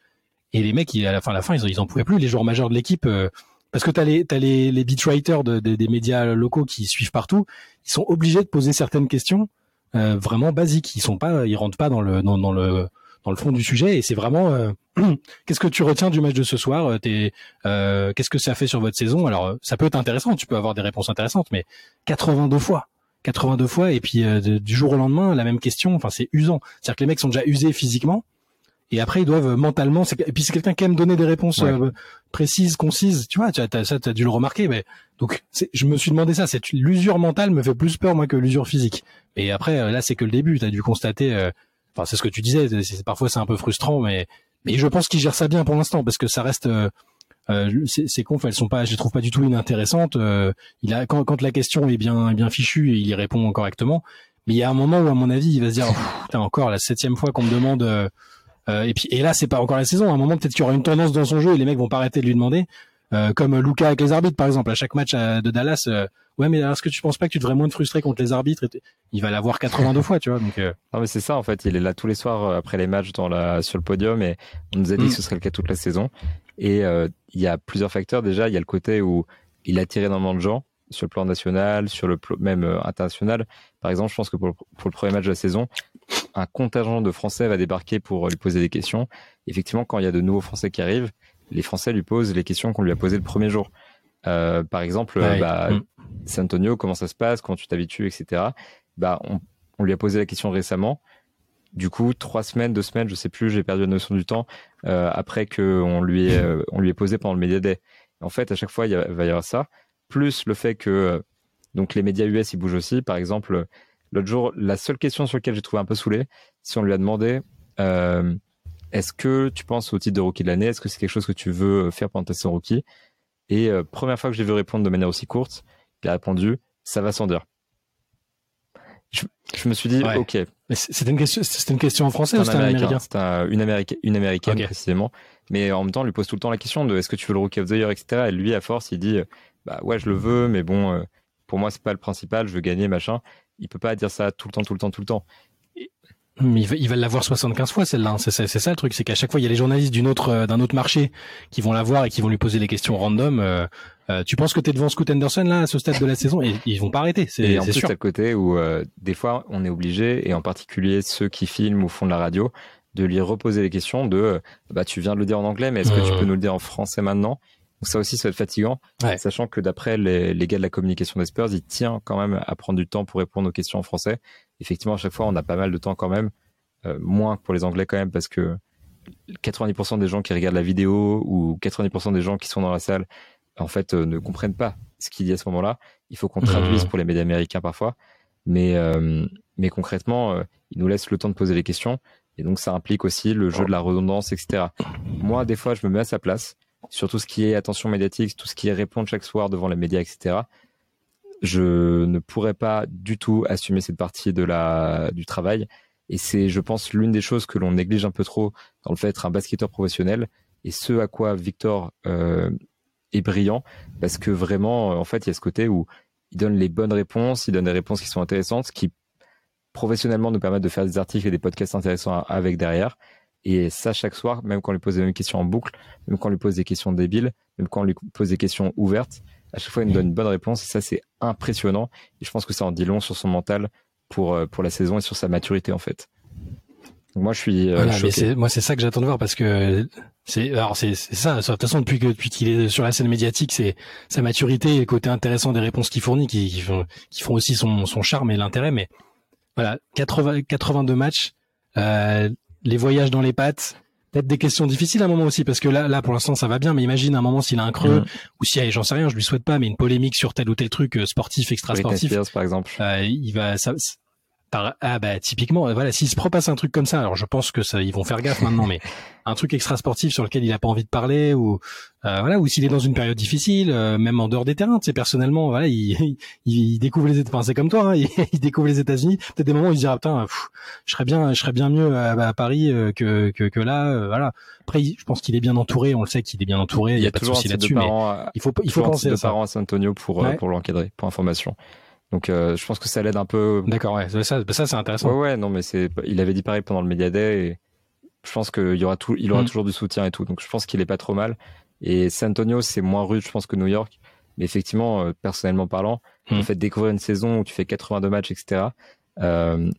et les mecs, ils- à la fin, à la fin, ils, ils en pouvaient plus. Les joueurs majeurs de l'équipe, euh, parce que t'as les, t'as les, les beatwriters de, de- des médias locaux qui suivent partout. Ils sont obligés de poser certaines questions euh, vraiment basiques. Ils sont pas, ils rentrent pas dans le dans, dans le dans le fond du sujet. Et c'est vraiment euh, qu'est-ce que tu retiens du match de ce soir euh, t'es, euh, qu'est-ce que ça fait sur votre saison? Alors euh, ça peut être intéressant tu peux avoir des réponses intéressantes mais 82 fois. 82 fois et puis du jour au lendemain la même question. Enfin c'est usant. C'est-à-dire que les mecs sont déjà usés physiquement et après ils doivent euh, mentalement et puis c'est quelqu'un qui aime donner des réponses Ouais. euh, précises concises. Tu vois tu as, t'as- ça t'as dû le remarquer mais donc je me suis demandé ça. C'est l'usure mentale me fait plus peur moi que l'usure physique. Et après euh, là c'est que le début. Tu as dû constater euh, enfin c'est ce que tu disais parfois c'est un peu frustrant mais mais je pense qu'il gère ça bien pour l'instant parce que ça reste euh, euh, ces, confs elles sont pas je les trouve pas du tout inintéressantes. Euh, il a quand, quand la question est bien bien fichue il y répond correctement. Mais il y a un moment où à mon avis il va se dire putain encore la septième fois qu'on me demande euh, euh, et puis et là c'est pas encore la saison à un moment peut-être qu'il y aura une tendance dans son jeu et les mecs vont pas arrêter de lui demander euh, comme Luca avec les arbitres par exemple à chaque match à- de Dallas euh, ouais mais est-ce que tu penses pas que tu devrais moins te frustrer contre les arbitres il va l'avoir 82 fois tu vois donc euh, Non, mais c'est ça, en fait. Il est là tous les soirs euh, après les matchs dans la, sur le podium et on nous a dit Mm. que ce serait le cas toute la saison. Et euh, il y a plusieurs facteurs. Déjà, il y a le côté où il attire énormément de gens sur le plan national, sur le plan même euh, international. Par exemple, je pense que pour, le- pour le premier match de la saison, un contingent de Français va débarquer pour lui poser des questions. Effectivement, quand il y a de nouveaux Français qui arrivent, les Français lui posent les questions qu'on lui a posées le premier jour. Euh, par exemple, euh, Ouais. bah, Mm. San Antonio, comment ça se passe, comment tu t'habitues, etc. Bah, on, on lui a posé la question récemment. Du coup, trois semaines, deux semaines, je sais plus, j'ai perdu la notion du temps, euh, après qu'on lui, ait, on lui ait posé pendant le Media Day. En fait, à chaque fois, il va y avoir ça, plus le fait que euh, donc les médias US, ils bougent aussi. Par exemple, euh, l'autre jour, la seule question sur laquelle j'ai trouvé un peu saoulé, si on lui a demandé euh, est-ce que tu penses au titre de rookie de l'année? Est-ce que c'est quelque chose que tu veux faire pendant ta saison rookie? Et euh, première fois que j'ai vu répondre de manière aussi courte, il a répondu ça va sans dire. Je, je me suis dit Ouais. ok, c'était une question c'était une question en français ou c'était un américain, un- une, América- une américaine précisément. Mais en même temps, on lui pose tout le temps la question de est-ce que tu veux le rookie of the year, etc. Et lui, à force, il dit euh, bah ouais, je le veux, mais bon, euh, pour moi, c'est pas le principal, je veux gagner, machin. Il peut pas dire ça tout le temps, tout le temps, tout le temps. Mais il va, il va l'avoir 75 fois celle-là. hein. C'est ça, c'est ça le truc, c'est qu'à chaque fois il y a les journalistes d'une autre euh, d'un autre marché qui vont la voir et qui vont lui poser des questions random. Euh, euh, tu penses que t'es devant Scoot Anderson là à ce stade de la saison? Et ils vont pas arrêter. C'est Et en plus, sûr. à côté où euh, des fois, on est obligé, et en particulier ceux qui filment ou font de la radio, de lui reposer les questions de bah tu viens de le dire en anglais mais est-ce que tu peux nous le dire en français maintenant? Donc ça aussi ça va être fatigant sachant que d'après les, les, gars de la communication des Spurs il tient quand même à prendre du temps pour répondre aux questions en français. Effectivement à chaque fois on a pas mal de temps quand même euh, moins que pour les anglais quand même parce que 90% des gens qui regardent la vidéo ou 90% des gens qui sont dans la salle en fait euh, ne comprennent pas ce qu'il dit à ce moment-là. Il faut qu'on traduise mmh. pour les médias américains parfois. Mais euh, mais concrètement euh, il nous laisse le temps de poser les questions. Et donc ça implique aussi le jeu de la redondance, etc. Moi, des fois, je me mets à sa place sur tout ce qui est attention médiatique, tout ce qui est répondre chaque soir devant les médias, etc. Je ne pourrais pas du tout assumer cette partie de la du travail. Et c'est, je pense, l'une des choses que l'on néglige un peu trop dans le fait d'être un basketteur professionnel. Et ce à quoi Victor euh, est brillant, parce que vraiment, en fait, il y a ce côté où il donne les bonnes réponses, il donne des réponses qui sont intéressantes, qui professionnellement nous permettre de faire des articles et des podcasts intéressants avec derrière. Et ça, chaque soir, même quand on lui pose des mêmes questions en boucle, même quand on lui pose des questions débiles, même quand on lui pose des questions ouvertes, à chaque fois, il nous donne une bonne réponse. Et ça, c'est impressionnant. Et je pense que ça en dit long sur son mental pour, euh, pour la saison et sur sa maturité, en fait. Donc moi, je suis. Euh, voilà, moi, c'est ça que j'attends de voir parce que c'est alors c'est ça. De toute façon, depuis que depuis qu'il est sur la scène médiatique, c'est sa maturité et le côté intéressant des réponses qu'il fournit qui, qui, font, qui font aussi son, son charme et l'intérêt. Mais voilà, 80, 82 matchs, euh, les voyages dans les pattes, peut-être des questions difficiles à un moment aussi parce que là là pour l'instant ça va bien mais imagine un moment s'il a un creux mm. ou si j'en sais rien je lui souhaite pas mais une polémique sur tel ou tel truc euh, sportif extra sportif par exemple euh, il va ça, ah bah typiquement voilà s'il se propasse un truc comme ça alors je pense que ça ils vont faire gaffe maintenant mais un truc extra sportif sur lequel il a pas envie de parler ou euh, voilà ou s'il est dans une période difficile euh, même en dehors des terrains tu sais personnellement voilà il, il, découvre les enfin c'est comme toi hein, il, découvre les États-Unis peut-être des moments où il se dira putain je serais bien je serais bien mieux à, Paris euh, que, que, que là voilà. Après je pense qu'il est bien entouré on le sait qu'il est bien entouré il y a, pas de souci là-dessus mais il faut il faut penser à ça. parents à San Antonio pour pour l'encadrer pour information donc euh, je pense que ça l'aide un peu. D'accord, ouais, ça, ça c'est intéressant. Ouais, ouais, non, mais c'est, il avait dit pareil pendant le Media Day et je pense qu'il y aura tout, il aura mm. toujours du soutien et tout. Donc je pense qu'il est pas trop mal. Et San Antonio, c'est moins rude, je pense, que New York. Mais effectivement, euh, personnellement parlant, mm. le fait de découvrir une saison où tu fais 82 matchs, etc. Euh,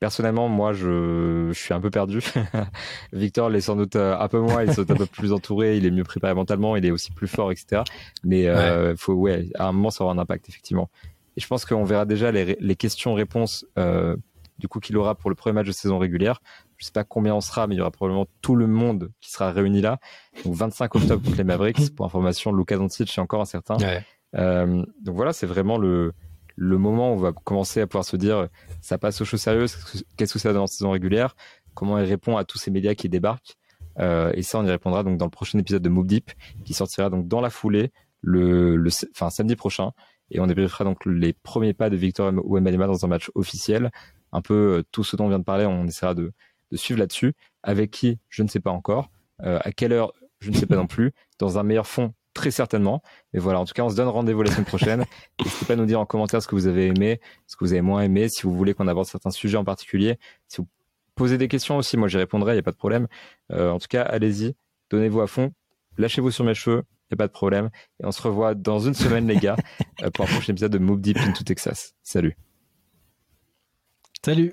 personnellement, moi, je, je suis un peu perdu. Victor l'est sans doute euh, un peu moins, il est un peu plus entouré, il est mieux préparé mentalement, il est aussi plus fort, etc. Mais euh, faut, ouais, à un moment, ça aura un impact, effectivement. Et je pense qu'on verra déjà les, les questions-réponses euh, du coup qu'il aura pour le premier match de saison régulière. Je sais pas combien on sera, mais il y aura probablement tout le monde qui sera réuni là. Donc 25 octobre contre les Mavericks. Pour information, Luka Doncic est encore incertain. Ouais. Euh, donc voilà, c'est vraiment le le moment où on va commencer à pouvoir se dire ça passe aux choses sérieuses. Qu'est-ce que ça donne en saison régulière Comment il répond à tous ces médias qui débarquent euh, Et ça, on y répondra donc dans le prochain épisode de Move Deep qui sortira donc dans la foulée le, le enfin samedi prochain et on débriefera donc les premiers pas de Victor Wembanyama dans un match officiel. Un peu euh, tout ce dont on vient de parler, on essaiera de, de suivre là-dessus. Avec qui, je ne sais pas encore. Euh, à quelle heure, je ne sais pas non plus. Dans un meilleur fond, très certainement. Mais voilà, en tout cas, on se donne rendez-vous la semaine prochaine. N'hésitez pas à nous dire en commentaire ce que vous avez aimé, ce que vous avez moins aimé, si vous voulez qu'on aborde certains sujets en particulier. Si vous posez des questions aussi, moi j'y répondrai, il n'y a pas de problème. Euh, en tout cas, allez-y, donnez-vous à fond, lâchez-vous sur mes cheveux, il a pas de problème. Et on se revoit dans une semaine, les gars, euh, pour un prochain épisode de Move Deep into Texas. Salut. Salut.